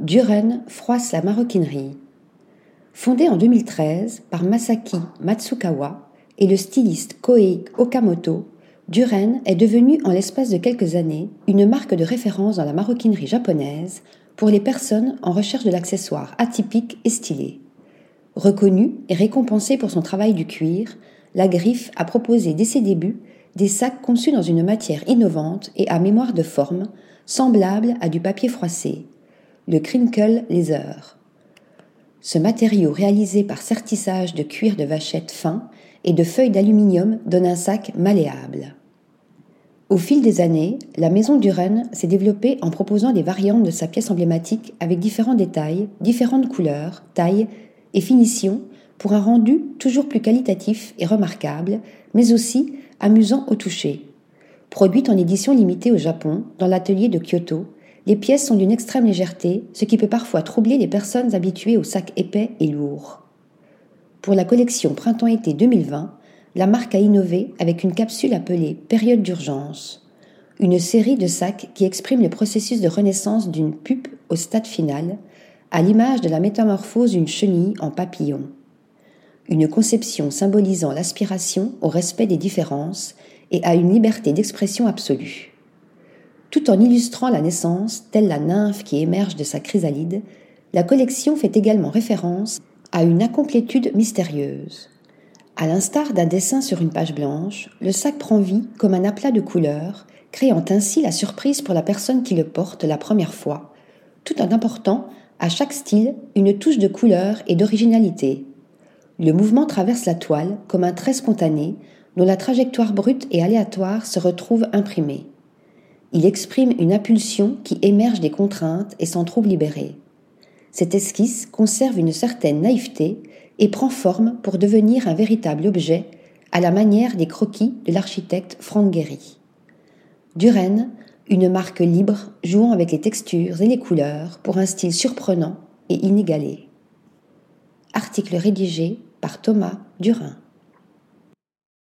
Duren froisse la maroquinerie. Fondée en 2013 par Masaki Matsukawa et le styliste Koei Okamoto, Duren est devenue en l'espace de quelques années une marque de référence dans la maroquinerie japonaise pour les personnes en recherche de l'accessoire atypique et stylé. Reconnue et récompensée pour son travail du cuir, la Griffe a proposé dès ses débuts des sacs conçus dans une matière innovante et à mémoire de forme, semblable à du papier froissé, le crinkle laser. Ce matériau réalisé par sertissage de cuir de vachette fin et de feuilles d'aluminium donne un sac malléable. Au fil des années, la maison Duren s'est développée en proposant des variantes de sa pièce emblématique avec différents détails, différentes couleurs, tailles et finitions pour un rendu toujours plus qualitatif et remarquable, mais aussi amusant au toucher. Produite en édition limitée au Japon, dans l'atelier de Kyoto, les pièces sont d'une extrême légèreté, ce qui peut parfois troubler les personnes habituées aux sacs épais et lourds. Pour la collection Printemps-été 2020, la marque a innové avec une capsule appelée Période d'urgence, une série de sacs qui exprime le processus de renaissance d'une pupe au stade final, à l'image de la métamorphose d'une chenille en papillon une conception symbolisant l'aspiration au respect des différences et à une liberté d'expression absolue. Tout en illustrant la naissance, telle la nymphe qui émerge de sa chrysalide, la collection fait également référence à une incomplétude mystérieuse. À l'instar d'un dessin sur une page blanche, le sac prend vie comme un aplat de couleurs, créant ainsi la surprise pour la personne qui le porte la première fois, tout en apportant à chaque style une touche de couleur et d'originalité, le mouvement traverse la toile comme un trait spontané dont la trajectoire brute et aléatoire se retrouve imprimée. Il exprime une impulsion qui émerge des contraintes et s'en trouve libérée. Cette esquisse conserve une certaine naïveté et prend forme pour devenir un véritable objet à la manière des croquis de l'architecte Frank Gehry. Duren, une marque libre jouant avec les textures et les couleurs pour un style surprenant et inégalé. Article rédigé par Thomas Durin.